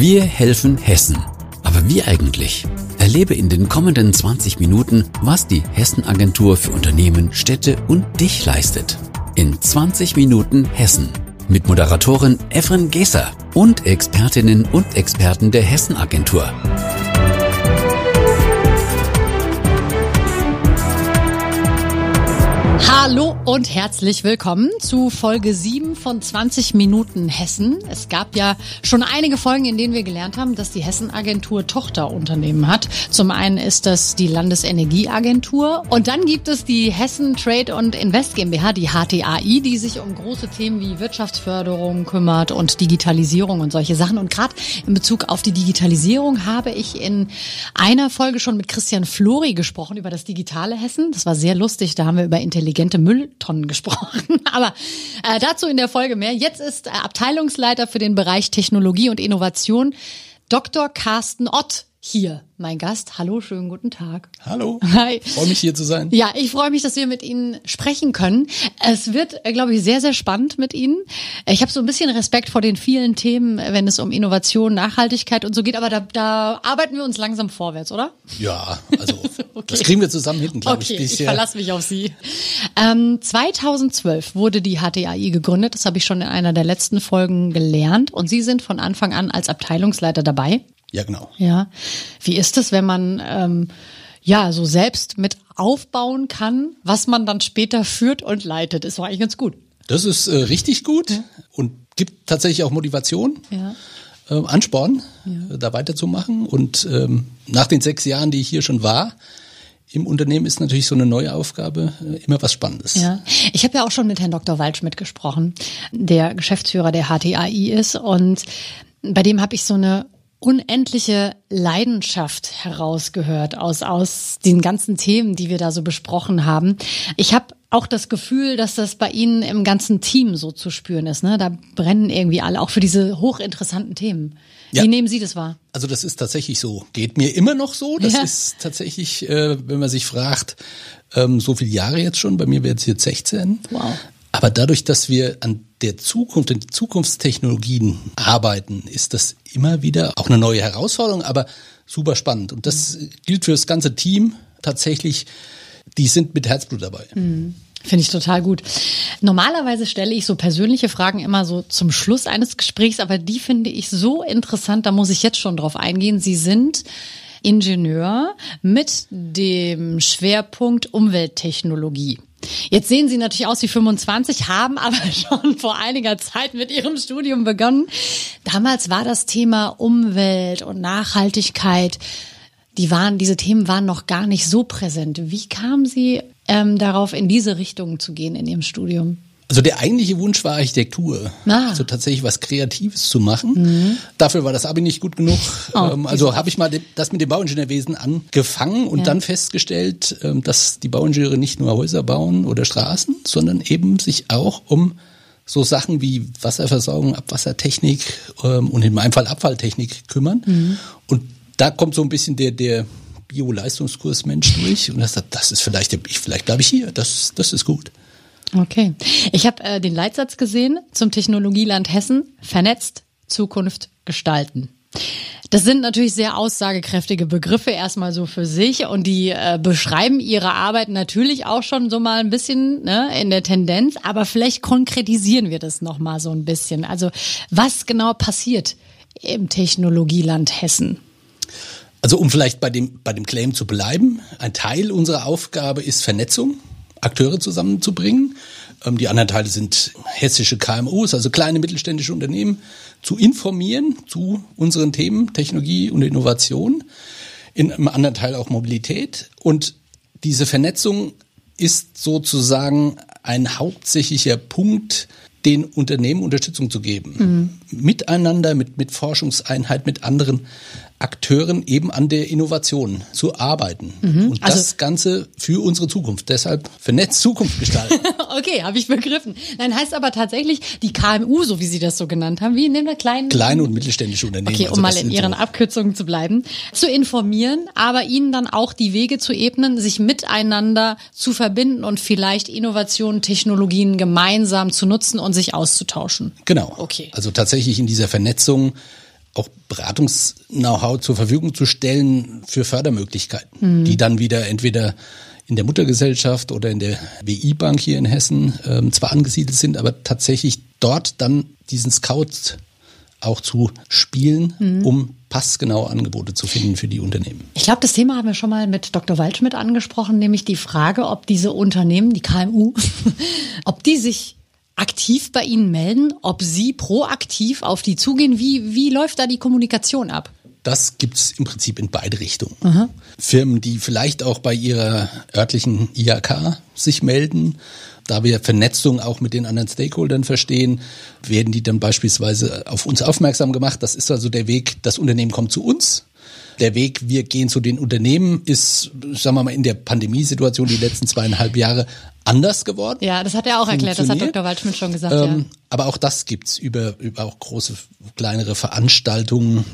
Wir helfen Hessen. Aber wie eigentlich? Erlebe in den kommenden 20 Minuten, was die Hessen-Agentur für Unternehmen, Städte und dich leistet. In 20 Minuten Hessen. Mit Moderatorin Efren Geser und Expertinnen und Experten der Hessen-Agentur. Hallo und herzlich willkommen zu Folge 7 von 20 Minuten Hessen. Es gab ja schon einige Folgen, in denen wir gelernt haben, dass die Hessen-Agentur Tochterunternehmen hat. Zum einen ist das die Landesenergieagentur und dann gibt es die Hessen Trade und Invest GmbH, die HTAI, die sich um große Themen wie Wirtschaftsförderung kümmert und Digitalisierung und solche Sachen. Und gerade in Bezug auf die Digitalisierung habe ich in einer Folge schon mit Christian Flori gesprochen über das digitale Hessen. Das war sehr lustig. Da haben wir über intelligente Mülltonnen gesprochen. Aber äh, dazu in der Folge mehr. Jetzt ist äh, Abteilungsleiter für den Bereich Technologie und Innovation Dr. Carsten Ott hier, mein Gast. Hallo, schönen guten Tag. Hallo. Hi. Freue mich hier zu sein. Ja, ich freue mich, dass wir mit Ihnen sprechen können. Es wird, äh, glaube ich, sehr, sehr spannend mit Ihnen. Ich habe so ein bisschen Respekt vor den vielen Themen, wenn es um Innovation, Nachhaltigkeit und so geht, aber da, da arbeiten wir uns langsam vorwärts, oder? Ja, also okay. das kriegen wir zusammen hinten, glaube okay, ich. Ich verlasse mich auf Sie. Ähm, 2012 wurde die HTAI gegründet. Das habe ich schon in einer der letzten Folgen gelernt. Und Sie sind von Anfang an als Abteilungsleiter dabei. Ja, genau. Ja. Wie ist es, wenn man ähm, ja so selbst mit aufbauen kann, was man dann später führt und leitet? Ist doch eigentlich ganz gut. Das ist äh, richtig gut ja. und gibt tatsächlich auch Motivation. Ja. Äh, Ansporn, ja. äh, da weiterzumachen. Und ähm, nach den sechs Jahren, die ich hier schon war, im Unternehmen ist natürlich so eine neue Aufgabe äh, immer was Spannendes. Ja, ich habe ja auch schon mit Herrn Dr. Waldschmidt gesprochen, der Geschäftsführer der HTAI ist und bei dem habe ich so eine unendliche Leidenschaft herausgehört aus aus den ganzen Themen, die wir da so besprochen haben. Ich habe auch das Gefühl, dass das bei Ihnen im ganzen Team so zu spüren ist. Ne? Da brennen irgendwie alle, auch für diese hochinteressanten Themen. Ja. Wie nehmen Sie das wahr? Also das ist tatsächlich so. Geht mir immer noch so. Das ja. ist tatsächlich, äh, wenn man sich fragt, ähm, so viele Jahre jetzt schon. Bei mir wäre es jetzt 16. Wow. Aber dadurch, dass wir an der Zukunft, den Zukunftstechnologien arbeiten, ist das immer wieder auch eine neue Herausforderung, aber super spannend. Und das gilt für das ganze Team tatsächlich. Die sind mit Herzblut dabei. Mhm. Finde ich total gut. Normalerweise stelle ich so persönliche Fragen immer so zum Schluss eines Gesprächs, aber die finde ich so interessant, da muss ich jetzt schon drauf eingehen. Sie sind Ingenieur mit dem Schwerpunkt Umwelttechnologie. Jetzt sehen Sie natürlich aus wie 25, haben aber schon vor einiger Zeit mit Ihrem Studium begonnen. Damals war das Thema Umwelt und Nachhaltigkeit, die waren, diese Themen waren noch gar nicht so präsent. Wie kamen Sie ähm, darauf, in diese Richtung zu gehen in Ihrem Studium? Also der eigentliche Wunsch war Architektur. Ah. Also tatsächlich was Kreatives zu machen. Mhm. Dafür war das Abi nicht gut genug. Oh, ähm, also habe ich mal das mit dem Bauingenieurwesen angefangen und ja. dann festgestellt, ähm, dass die Bauingenieure nicht nur Häuser bauen oder Straßen, sondern eben sich auch um so Sachen wie Wasserversorgung, Abwassertechnik ähm, und in meinem Fall Abfalltechnik kümmern. Mhm. Und da kommt so ein bisschen der, der Bio-Leistungskurs Mensch durch und das, das ist vielleicht, vielleicht bleibe ich hier, das, das ist gut. Okay. Ich habe äh, den Leitsatz gesehen zum Technologieland Hessen. Vernetzt, Zukunft gestalten. Das sind natürlich sehr aussagekräftige Begriffe erstmal so für sich und die äh, beschreiben ihre Arbeit natürlich auch schon so mal ein bisschen ne, in der Tendenz, aber vielleicht konkretisieren wir das noch mal so ein bisschen. Also was genau passiert im Technologieland Hessen? Also um vielleicht bei dem bei dem Claim zu bleiben, ein Teil unserer Aufgabe ist Vernetzung. Akteure zusammenzubringen. Ähm, die anderen Teile sind hessische KMUs, also kleine mittelständische Unternehmen, zu informieren zu unseren Themen Technologie und Innovation. In einem anderen Teil auch Mobilität. Und diese Vernetzung ist sozusagen ein hauptsächlicher Punkt, den Unternehmen Unterstützung zu geben. Mhm. Miteinander, mit, mit Forschungseinheit, mit anderen Akteuren eben an der Innovation zu arbeiten. Mhm. Und das also, Ganze für unsere Zukunft. Deshalb vernetzt Zukunft gestalten. okay, habe ich begriffen. Nein, heißt aber tatsächlich die KMU, so wie Sie das so genannt haben. Wie nehmen wir kleinen? Kleine und mittelständische Unternehmen. Okay, um also mal in Ihren so Abkürzungen zu bleiben. Zu informieren, aber Ihnen dann auch die Wege zu ebnen, sich miteinander zu verbinden und vielleicht Innovationen, Technologien gemeinsam zu nutzen und sich auszutauschen. Genau. Okay. Also tatsächlich in dieser Vernetzung auch Beratungs-Know-how zur Verfügung zu stellen für Fördermöglichkeiten, mhm. die dann wieder entweder in der Muttergesellschaft oder in der WI-Bank hier in Hessen ähm, zwar angesiedelt sind, aber tatsächlich dort dann diesen Scout auch zu spielen, mhm. um passgenaue Angebote zu finden für die Unternehmen. Ich glaube, das Thema haben wir schon mal mit Dr. Waldschmidt angesprochen, nämlich die Frage, ob diese Unternehmen, die KMU, ob die sich aktiv bei Ihnen melden, ob Sie proaktiv auf die zugehen. Wie, wie läuft da die Kommunikation ab? Das gibt's im Prinzip in beide Richtungen. Aha. Firmen, die vielleicht auch bei ihrer örtlichen IHK sich melden, da wir Vernetzung auch mit den anderen Stakeholdern verstehen, werden die dann beispielsweise auf uns aufmerksam gemacht. Das ist also der Weg, das Unternehmen kommt zu uns. Der Weg, wir gehen zu den Unternehmen, ist, sagen wir mal, in der Pandemiesituation die letzten zweieinhalb Jahre anders geworden. Ja, das hat er auch erklärt, das hat Dr. Waldschmidt schon gesagt. Ähm, ja. Aber auch das gibt's über, über auch große, kleinere Veranstaltungen.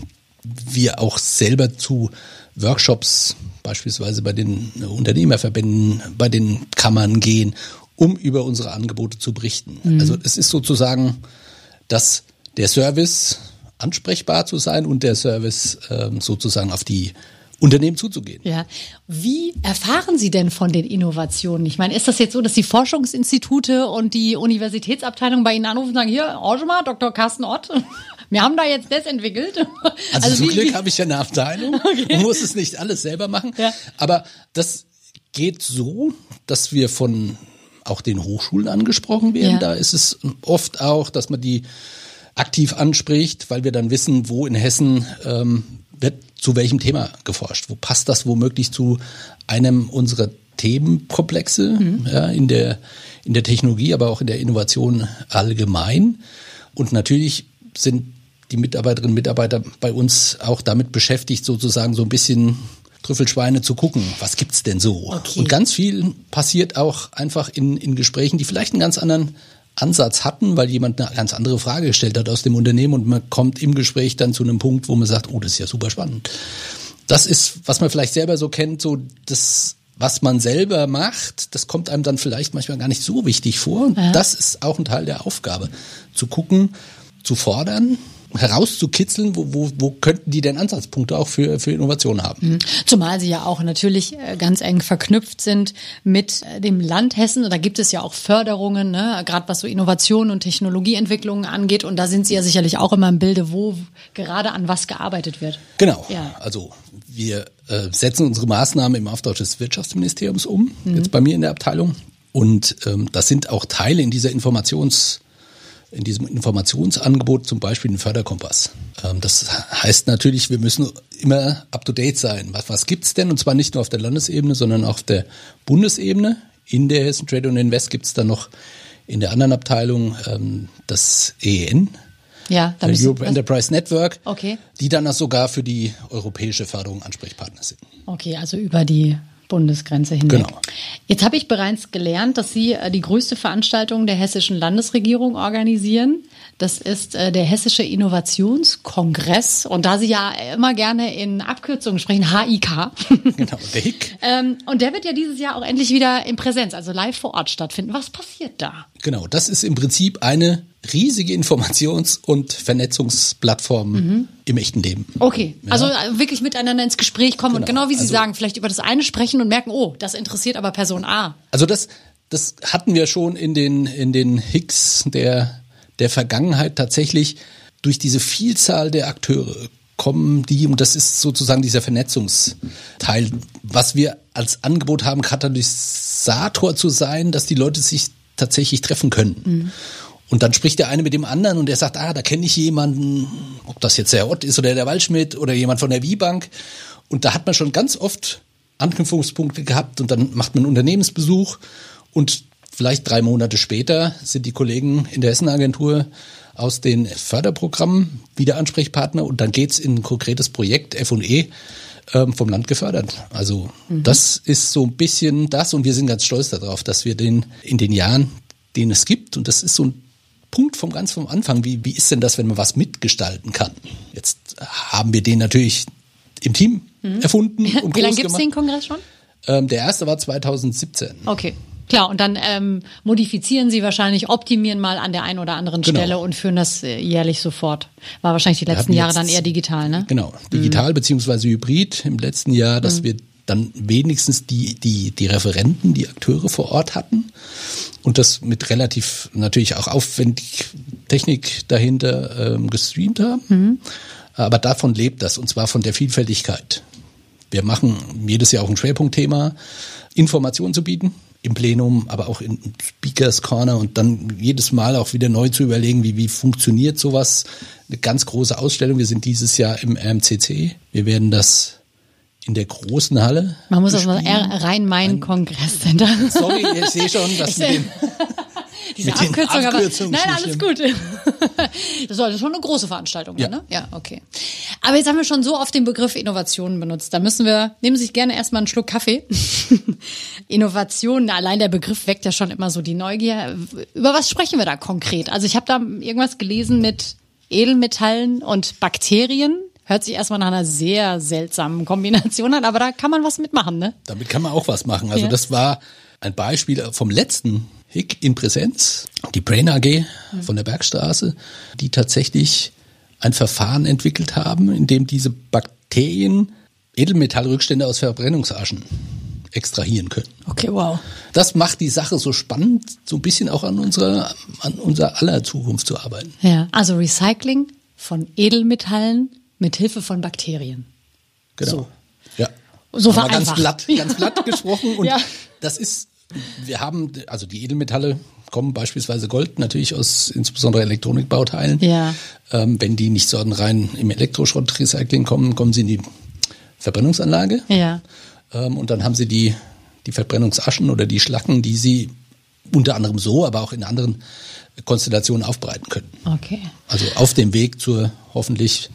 Wir auch selber zu Workshops, beispielsweise bei den Unternehmerverbänden, bei den Kammern gehen um über unsere Angebote zu berichten. Mhm. Also es ist sozusagen, dass der Service ansprechbar zu sein und der Service ähm, sozusagen auf die Unternehmen zuzugehen. Ja. Wie erfahren Sie denn von den Innovationen? Ich meine, ist das jetzt so, dass die Forschungsinstitute und die Universitätsabteilung bei Ihnen anrufen und sagen, hier, Orgema, Dr. Carsten Ott, wir haben da jetzt das entwickelt. Also, also zum Glück habe ich ja eine Abteilung okay. und muss es nicht alles selber machen. Ja. Aber das geht so, dass wir von auch den Hochschulen angesprochen werden. Ja. Da ist es oft auch, dass man die aktiv anspricht, weil wir dann wissen, wo in Hessen ähm, wird zu welchem Thema geforscht. Wo passt das womöglich zu einem unserer Themenkomplexe mhm. ja, in, der, in der Technologie, aber auch in der Innovation allgemein. Und natürlich sind die Mitarbeiterinnen und Mitarbeiter bei uns auch damit beschäftigt, sozusagen so ein bisschen Trüffelschweine zu gucken, was gibt's denn so? Okay. Und ganz viel passiert auch einfach in, in Gesprächen, die vielleicht einen ganz anderen Ansatz hatten, weil jemand eine ganz andere Frage gestellt hat aus dem Unternehmen und man kommt im Gespräch dann zu einem Punkt, wo man sagt, oh, das ist ja super spannend. Das ist, was man vielleicht selber so kennt, so das, was man selber macht, das kommt einem dann vielleicht manchmal gar nicht so wichtig vor. Und ja. das ist auch ein Teil der Aufgabe, zu gucken, zu fordern, herauszukitzeln, wo, wo, wo könnten die denn Ansatzpunkte auch für, für Innovation haben? Mhm. Zumal sie ja auch natürlich äh, ganz eng verknüpft sind mit äh, dem Land Hessen. Da gibt es ja auch Förderungen, ne? gerade was so Innovation und Technologieentwicklungen angeht. Und da sind sie ja sicherlich auch immer im Bilde, wo gerade an was gearbeitet wird. Genau. Ja. Also wir äh, setzen unsere Maßnahmen im Auftrag des Wirtschaftsministeriums um, mhm. jetzt bei mir in der Abteilung. Und ähm, das sind auch Teile in dieser Informations- in diesem Informationsangebot zum Beispiel den Förderkompass. Ähm, das heißt natürlich, wir müssen immer up-to-date sein. Was, was gibt's denn? Und zwar nicht nur auf der Landesebene, sondern auch auf der Bundesebene. In der Hessen Trade und Invest gibt's dann noch in der anderen Abteilung ähm, das EEN, ja, da Europe Enterprise Network, okay. die dann auch sogar für die europäische Förderung Ansprechpartner sind. Okay, also über die Bundesgrenze hinweg. Genau. Jetzt habe ich bereits gelernt, dass Sie äh, die größte Veranstaltung der hessischen Landesregierung organisieren. Das ist äh, der Hessische Innovationskongress. Und da Sie ja immer gerne in Abkürzungen sprechen, HIK. Genau, der HIK. ähm, und der wird ja dieses Jahr auch endlich wieder in Präsenz, also live vor Ort stattfinden. Was passiert da? Genau, das ist im Prinzip eine riesige Informations- und Vernetzungsplattform mhm. im echten Leben. Okay, ja. also äh, wirklich miteinander ins Gespräch kommen genau. und genau wie Sie also, sagen, vielleicht über das eine sprechen und merken, oh, das interessiert aber Person A. Also das, das hatten wir schon in den, in den Hicks der, der Vergangenheit tatsächlich durch diese Vielzahl der Akteure kommen die, und das ist sozusagen dieser Vernetzungsteil, was wir als Angebot haben, Katalysator zu sein, dass die Leute sich tatsächlich treffen können. Mhm. Und dann spricht der eine mit dem anderen und der sagt, ah, da kenne ich jemanden, ob das jetzt der Ott ist oder der Waldschmidt oder jemand von der Wiebank. Und da hat man schon ganz oft Anknüpfungspunkte gehabt und dann macht man einen Unternehmensbesuch und vielleicht drei Monate später sind die Kollegen in der Hessenagentur aus den Förderprogrammen wieder Ansprechpartner und dann geht's in ein konkretes Projekt F&E ähm, vom Land gefördert. Also mhm. das ist so ein bisschen das und wir sind ganz stolz darauf, dass wir den in den Jahren, den es gibt und das ist so ein Punkt vom ganz vom Anfang. Wie, wie ist denn das, wenn man was mitgestalten kann? Jetzt haben wir den natürlich im Team mhm. erfunden. Und wie lange gibt es den Kongress schon? Ähm, der erste war 2017. Okay. Klar, und dann ähm, modifizieren Sie wahrscheinlich, optimieren mal an der einen oder anderen Genau. Stelle und führen das äh, jährlich sofort. War wahrscheinlich die letzten Jahre jetzt- dann eher digital, ne? Genau, digital beziehungsweise hybrid im letzten Jahr, dass wir dann wenigstens die, die, die Referenten, die Akteure vor Ort hatten und das mit relativ natürlich auch aufwendig Technik dahinter ähm, gestreamt haben. Aber davon lebt das und zwar von der Vielfältigkeit. Wir machen jedes Jahr auch ein Schwerpunktthema, Informationen zu bieten im Plenum, aber auch in Speakers Corner und dann jedes Mal auch wieder neu zu überlegen, wie, wie funktioniert sowas. Eine ganz große Ausstellung. Wir sind dieses Jahr im RMCC. Wir werden das in der großen Halle. Man muss das mal bespielen. Rhein-Main-Kongresscenter. Sorry, ich sehe schon, dass mit dem Diese Mit Abkürzung, aber nein, alles gut. Das sollte schon eine große Veranstaltung Ja. sein, ne? Ja, okay. Aber jetzt haben wir schon so oft den Begriff Innovation benutzt. Da müssen wir, nehmen Sie sich gerne erstmal einen Schluck Kaffee. Innovation, allein der Begriff weckt ja schon immer so die Neugier. Über was sprechen wir da konkret? Also ich habe da irgendwas gelesen mit Edelmetallen und Bakterien. Hört sich erstmal nach einer sehr seltsamen Kombination an, aber da kann man was mitmachen, ne? Damit kann man auch was machen. Also Ja. das war ein Beispiel vom letzten Hick in Präsenz, die Brain AG von der Bergstraße, die tatsächlich ein Verfahren entwickelt haben, in dem diese Bakterien Edelmetallrückstände aus Verbrennungsaschen extrahieren können. Okay, wow. Das macht die Sache so spannend, so ein bisschen auch an unserer, an unser aller Zukunft zu arbeiten. Ja, also Recycling von Edelmetallen mit Hilfe von Bakterien. Genau. So. Ja. So wir ganz vereinfacht. platt, ganz platt gesprochen. Und Ja. das ist, wir haben, also die Edelmetalle kommen beispielsweise Gold natürlich aus insbesondere Elektronikbauteilen. Ja. Ähm, wenn die nicht so rein im Elektroschrottrecycling kommen, kommen sie in die Verbrennungsanlage. Ja. Ähm, und dann haben sie die, die Verbrennungsaschen oder die Schlacken, die sie unter anderem so, aber auch in anderen Konstellationen aufbereiten können. Okay. Also auf dem Weg zur hoffentlich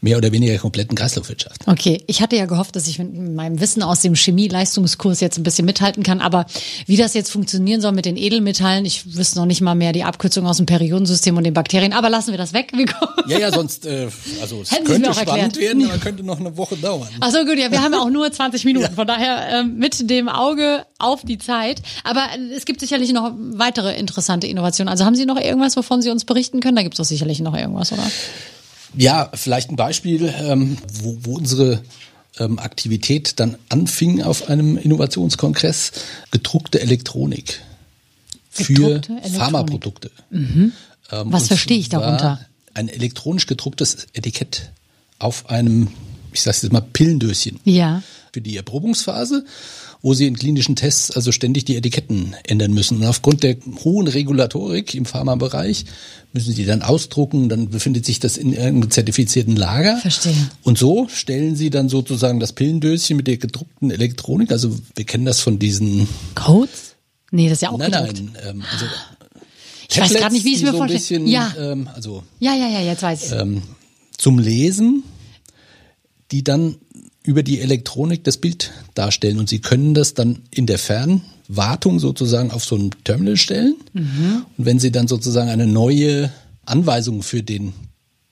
mehr oder weniger kompletten Kreislaufwirtschaft. Okay, ich hatte ja gehofft, dass ich mit meinem Wissen aus dem Chemie-Leistungskurs jetzt ein bisschen mithalten kann, aber wie das jetzt funktionieren soll mit den Edelmetallen, ich wüsste noch nicht mal mehr die Abkürzung aus dem Periodensystem und den Bakterien, aber lassen wir das weg. Wir. Ja, ja, sonst, äh, also es Hätten könnte spannend erklärt. werden, aber könnte noch eine Woche dauern. Ach so, gut, ja, wir haben ja auch nur 20 Minuten, von daher ähm, mit dem Auge auf die Zeit. Aber äh, es gibt sicherlich noch weitere interessante Innovationen. Also haben Sie noch irgendwas, wovon Sie uns berichten können? Da gibt es doch sicherlich noch irgendwas, oder? Ja, vielleicht ein Beispiel, ähm, wo, wo unsere ähm, Aktivität dann anfing auf einem Innovationskongress, gedruckte Elektronik für Gedruckte Elektronik. Pharmaprodukte. Ähm, Was verstehe ich darunter? Ein elektronisch gedrucktes Etikett auf einem, ich sag's jetzt mal, Pillendöschen. Ja. für die Erprobungsphase, wo sie in klinischen Tests also ständig die Etiketten ändern müssen. Und aufgrund der hohen Regulatorik im Pharmabereich müssen sie dann ausdrucken, dann befindet sich das in irgendeinem zertifizierten Lager. Verstehe. Und so stellen sie dann sozusagen das Pillendöschen mit der gedruckten Elektronik, also wir kennen das von diesen, Codes? Nee, das ist ja auch nein, gedruckt. nein, ähm, also Ich weiß gerade nicht, wie ich es mir so ein vorstelle. bisschen, Ja. ähm, also Ja, ja, ja, jetzt weiß ich. ähm, zum Lesen, die dann über die Elektronik das Bild darstellen. Und Sie können das dann in der Fernwartung sozusagen auf so ein Terminal stellen. Und wenn Sie dann sozusagen eine neue Anweisung für den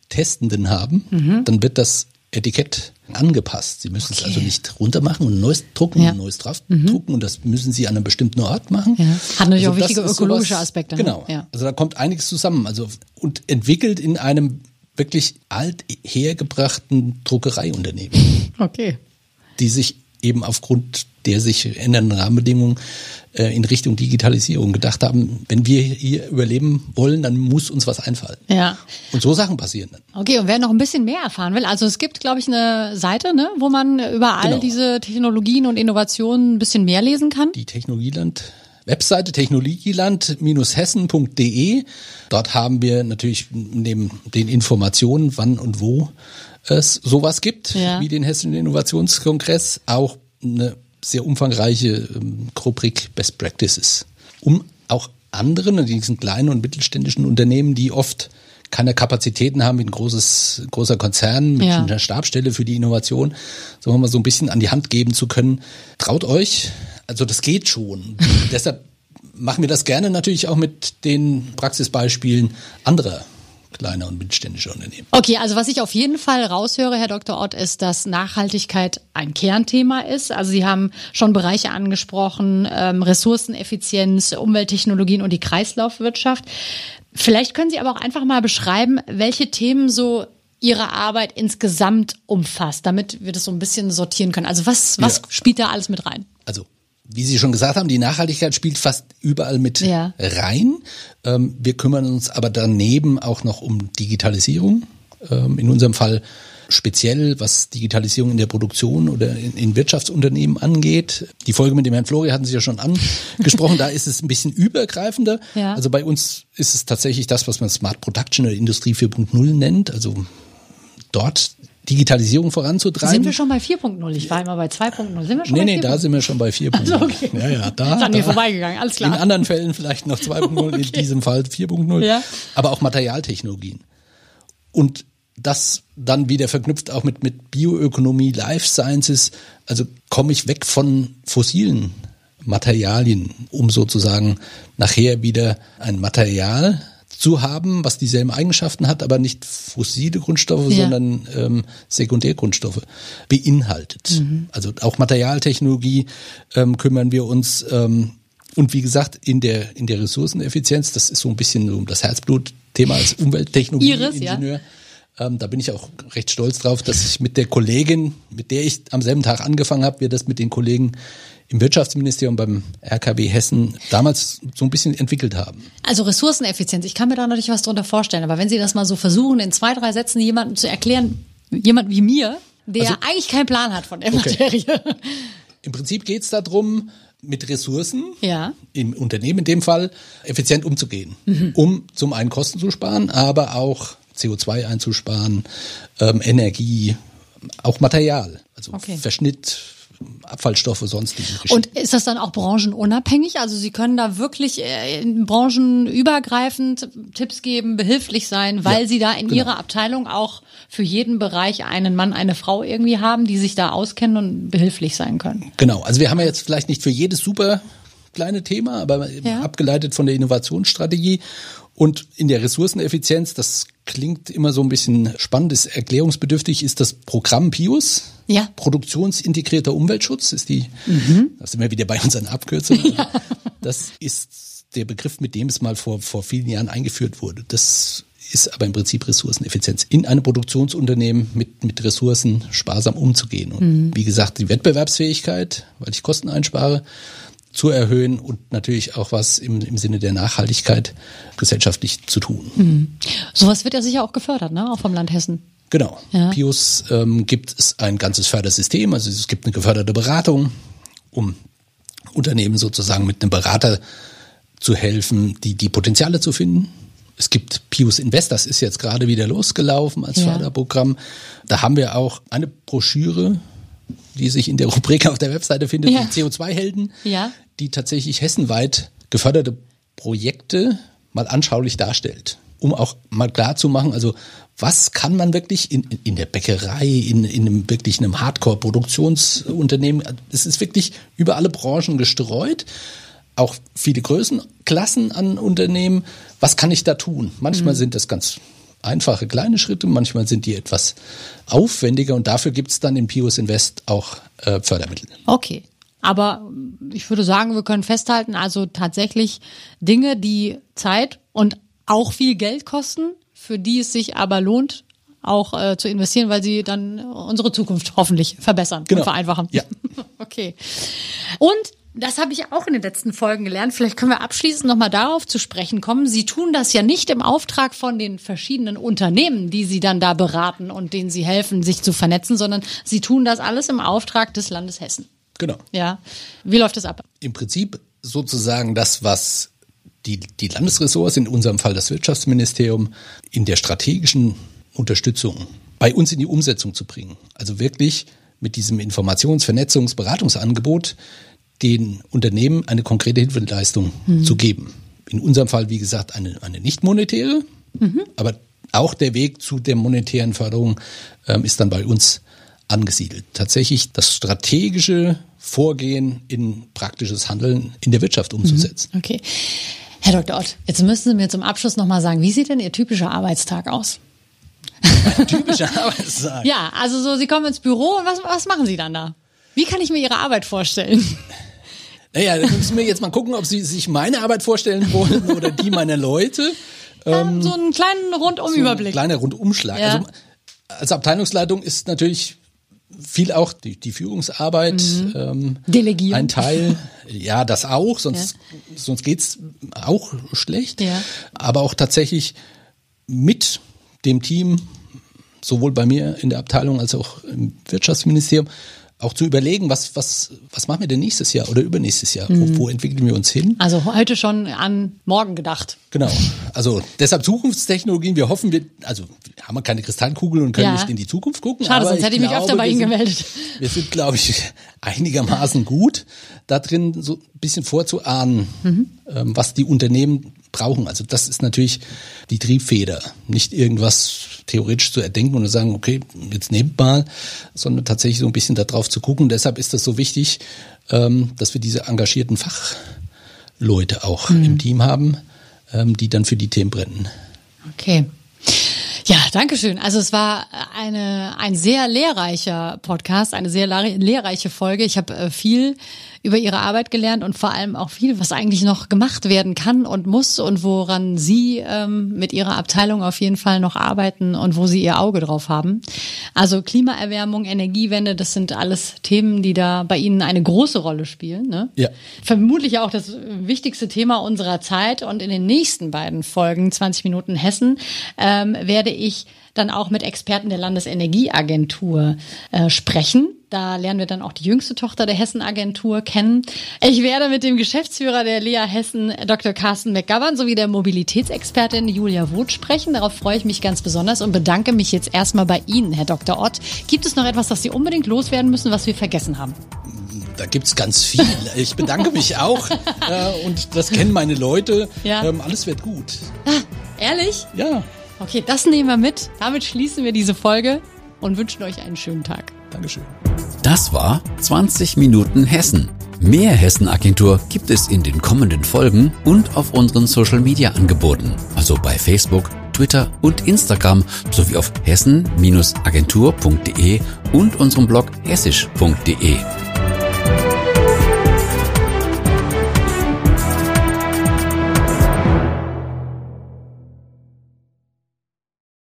Testenden haben, dann wird das Etikett angepasst. Sie müssen es Okay. also nicht runter machen und neues drucken, Ja. ein neues drauf drucken und das müssen Sie an einem bestimmten Ort machen. Ja. Hat natürlich auch das wichtige ökologische Aspekte, ne? Genau. Ja. Also da kommt einiges zusammen. Also und entwickelt in einem wirklich alt hergebrachten Druckereiunternehmen, Okay. die sich eben aufgrund der sich ändernden Rahmenbedingungen äh, in Richtung Digitalisierung gedacht haben, wenn wir hier überleben wollen, dann muss uns was einfallen. Ja. Und so Sachen passieren dann. Okay, und wer noch ein bisschen mehr erfahren will, also es gibt, glaube ich, eine Seite, ne, wo man über all Genau. diese Technologien und Innovationen ein bisschen mehr lesen kann. Die Technologieland Webseite technologieland-hessen.de. Dort haben wir natürlich neben den Informationen, wann und wo es sowas gibt, Ja. wie den Hessischen Innovationskongress, auch eine sehr umfangreiche ähm, Rubrik Best Practices, um auch anderen, diesen kleinen und mittelständischen Unternehmen, die oft keine Kapazitäten haben wie ein großes, großer Konzern mit Ja. einer Stabstelle für die Innovation, sagen wir mal so ein bisschen an die Hand geben zu können. Traut euch, also das geht schon. Deshalb machen wir das gerne natürlich auch mit den Praxisbeispielen anderer kleiner und mittelständischer Unternehmen. Okay, also was ich auf jeden Fall raushöre, Herr Dr. Ott, ist, dass Nachhaltigkeit ein Kernthema ist. Also Sie haben schon Bereiche angesprochen, ähm, Ressourceneffizienz, Umwelttechnologien und die Kreislaufwirtschaft. Vielleicht können Sie aber auch einfach mal beschreiben, welche Themen so Ihre Arbeit insgesamt umfasst, damit wir das so ein bisschen sortieren können. Also was, was ja. spielt da alles mit rein? Also wie Sie schon gesagt haben, die Nachhaltigkeit spielt fast überall mit ja. rein. Ähm, wir kümmern uns aber daneben auch noch um Digitalisierung. Ähm, in unserem Fall speziell, was Digitalisierung in der Produktion oder in, in, Wirtschaftsunternehmen angeht. Die Folge mit dem Herrn Flori hatten Sie ja schon angesprochen. da ist es ein bisschen übergreifender. Ja. Also bei uns ist es tatsächlich das, was man Smart Production oder Industrie 4.0 nennt. Also dort Digitalisierung voranzutreiben. Sind wir schon bei 4.0? Ich war immer bei 2.0. Sind wir schon nee, bei Nee, nee, da sind wir schon bei 4.0. Also okay. Ja, ja, da. Ist an mir vorbeigegangen, alles klar. In anderen Fällen vielleicht noch 2.0, okay. in diesem Fall 4.0. Ja. Aber auch Materialtechnologien. Und das dann wieder verknüpft auch mit, mit Bioökonomie, Life Sciences. Also komme ich weg von fossilen Materialien, um sozusagen nachher wieder ein Material zu haben, was dieselben Eigenschaften hat, aber nicht fossile Grundstoffe, ja. sondern ähm, Sekundärgrundstoffe beinhaltet. Mhm. Also auch Materialtechnologie ähm, kümmern wir uns. Ähm, und wie gesagt, in der, in der Ressourceneffizienz, das ist so ein bisschen so das Herzblutthema als Umwelttechnologie-Ingenieur. Ähm, da bin ich auch recht stolz drauf, dass ich mit der Kollegin, mit der ich am selben Tag angefangen habe, wir das mit den Kollegen im Wirtschaftsministerium beim RKW Hessen damals so ein bisschen entwickelt haben. Also Ressourceneffizienz, ich kann mir da natürlich was drunter vorstellen, aber wenn Sie das mal so versuchen, in zwei, drei Sätzen jemandem zu erklären, jemand wie mir, der also, eigentlich keinen Plan hat von der okay. Materie. Im Prinzip geht es darum, mit Ressourcen ja. im Unternehmen in dem Fall effizient umzugehen, mhm. um zum einen Kosten zu sparen, aber auch CO2 einzusparen, ähm, Energie, auch Material, also okay. Verschnitt, Abfallstoffe, sonstige Geschichten. Und ist das dann auch branchenunabhängig? Also Sie können da wirklich äh, in branchenübergreifend Tipps geben, behilflich sein, weil ja, Sie da in genau. Ihrer Abteilung auch für jeden Bereich einen Mann, eine Frau irgendwie haben, die sich da auskennen und behilflich sein können. Genau. Also wir haben ja jetzt vielleicht nicht für jedes super kleine Thema, aber ja. abgeleitet von der Innovationsstrategie und in der Ressourceneffizienz, das klingt immer so ein bisschen spannend, ist erklärungsbedürftig, ist das Programm PIUS. Ja. Produktionsintegrierter Umweltschutz ist die, mhm. da sind wir wieder bei unseren Abkürzungen. Ja. Das ist der Begriff, mit dem es mal vor, vor vielen Jahren eingeführt wurde. Das ist aber im Prinzip Ressourceneffizienz. In einem Produktionsunternehmen mit, mit Ressourcen sparsam umzugehen. Und mhm. wie gesagt, die Wettbewerbsfähigkeit, weil ich Kosten einspare, zu erhöhen und natürlich auch was im, im Sinne der Nachhaltigkeit gesellschaftlich zu tun. Mhm. Sowas wird ja sicher auch gefördert, ne? auch vom Land Hessen. Genau. Ja. PIUS ähm, gibt es ein ganzes Fördersystem, also es gibt eine geförderte Beratung, um Unternehmen sozusagen mit einem Berater zu helfen, die, die Potenziale zu finden. Es gibt Pius Invest, das ist jetzt gerade wieder losgelaufen als ja. Förderprogramm. Da haben wir auch eine Broschüre die sich in der Rubrik auf der Webseite findet, ja. die CO2-Helden, ja. Die tatsächlich hessenweit geförderte Projekte mal anschaulich darstellt, um auch mal klar zu machen, also was kann man wirklich in, in der Bäckerei, in, in einem wirklich einem Hardcore-Produktionsunternehmen, es ist wirklich über alle Branchen gestreut, auch viele Größenklassen an Unternehmen. Was kann ich da tun? Manchmal mhm. sind das ganz einfache kleine Schritte, manchmal sind die etwas aufwendiger und dafür gibt es dann in Pius Invest auch äh, Fördermittel. Okay. Aber ich würde sagen, wir können festhalten, also tatsächlich Dinge, die Zeit und auch viel Geld kosten, für die es sich aber lohnt, auch äh, zu investieren, weil sie dann unsere Zukunft hoffentlich verbessern genau. und vereinfachen. Ja. okay. Und das habe ich auch in den letzten Folgen gelernt. Vielleicht können wir abschließend nochmal darauf zu sprechen kommen. Sie tun das ja nicht im Auftrag von den verschiedenen Unternehmen, die Sie dann da beraten und denen Sie helfen, sich zu vernetzen, sondern Sie tun das alles im Auftrag des Landes Hessen. Genau. Ja. Wie läuft das ab? Im Prinzip sozusagen das, was die, die Landesressorts, in unserem Fall das Wirtschaftsministerium, in der strategischen Unterstützung bei uns in die Umsetzung zu bringen. Also wirklich mit diesem Informations-, Vernetzungs-, Beratungsangebot den Unternehmen eine konkrete Hilfeleistung mhm. zu geben. In unserem Fall, wie gesagt, eine, eine nicht monetäre, mhm. aber auch der Weg zu der monetären Förderung ähm, ist dann bei uns angesiedelt. Tatsächlich das strategische Vorgehen in praktisches Handeln in der Wirtschaft umzusetzen. Mhm. Okay. Herr Dr. Ott, jetzt müssen Sie mir zum Abschluss nochmal sagen, wie sieht denn Ihr typischer Arbeitstag aus? Typischer Arbeitstag. Ja, also so, Sie kommen ins Büro und was, was machen Sie dann da? Wie kann ich mir Ihre Arbeit vorstellen? Naja, dann müssen wir jetzt mal gucken, ob Sie sich meine Arbeit vorstellen wollen oder die meiner Leute. Ähm, so einen kleinen Rundumüberblick. So ein kleiner Rundumschlag. Ja. Also als Abteilungsleitung ist natürlich viel auch die, die Führungsarbeit. Ähm, Delegieren. Ein Teil, ja, das auch, sonst, sonst geht's auch schlecht. Ja. Aber auch tatsächlich mit dem Team, sowohl bei mir in der Abteilung als auch im Wirtschaftsministerium, auch zu überlegen, was, was, was machen wir denn nächstes Jahr oder übernächstes Jahr? Wo, wo entwickeln wir uns hin? Also heute schon an morgen gedacht. Genau. Also deshalb Zukunftstechnologien. Wir hoffen, wir, also haben wir keine Kristallkugel und können Ja. nicht in die Zukunft gucken. Schade, sonst hätte ich mich glaube, öfter bei Ihnen sind, gemeldet. Wir sind, glaube ich, einigermaßen gut da drin, so ein bisschen vorzuahnen, Mhm. ähm, was die Unternehmen brauchen. Also das ist natürlich die Triebfeder. Nicht irgendwas theoretisch zu erdenken und zu sagen, okay, jetzt nehmt mal, sondern tatsächlich so ein bisschen darauf zu gucken. Deshalb ist das so wichtig, ähm, dass wir diese engagierten Fachleute auch Mhm. im Team haben, ähm, die dann für die Themen brennen. Okay. Ja, danke schön. Also es war eine, ein sehr lehrreicher Podcast, eine sehr lehr- lehrreiche Folge. Ich habe äh, viel über Ihre Arbeit gelernt und vor allem auch viel, was eigentlich noch gemacht werden kann und muss und woran Sie ähm, mit Ihrer Abteilung auf jeden Fall noch arbeiten und wo Sie Ihr Auge drauf haben. Also Klimaerwärmung, Energiewende, das sind alles Themen, die da bei Ihnen eine große Rolle spielen. Ne? Ja. vermutlich auch das wichtigste Thema unserer Zeit. Und in den nächsten beiden Folgen, 20 Minuten Hessen, ähm, werde ich dann auch mit Experten der Landesenergieagentur äh, sprechen. Da lernen wir dann auch die jüngste Tochter der Hessen-Agentur kennen. Ich werde mit dem Geschäftsführer der Lea Hessen, Dr. Carsten McGovern, sowie der Mobilitätsexpertin Julia Woth sprechen. Darauf freue ich mich ganz besonders und bedanke mich jetzt erstmal bei Ihnen, Herr Dr. Ott. Gibt es noch etwas, das Sie unbedingt loswerden müssen, was wir vergessen haben? Da gibt's ganz viel. Ich bedanke mich auch äh, und das kennen meine Leute. Ja. Ähm, alles wird gut. Ehrlich? Ja, Okay, das nehmen wir mit. Damit schließen wir diese Folge und wünschen euch einen schönen Tag. Dankeschön. Das war 20 Minuten Hessen. Mehr Hessen-Agentur gibt es in den kommenden Folgen und auf unseren Social-Media-Angeboten, also bei Facebook, Twitter und Instagram sowie auf hessen-agentur.de und unserem Blog hessisch.de.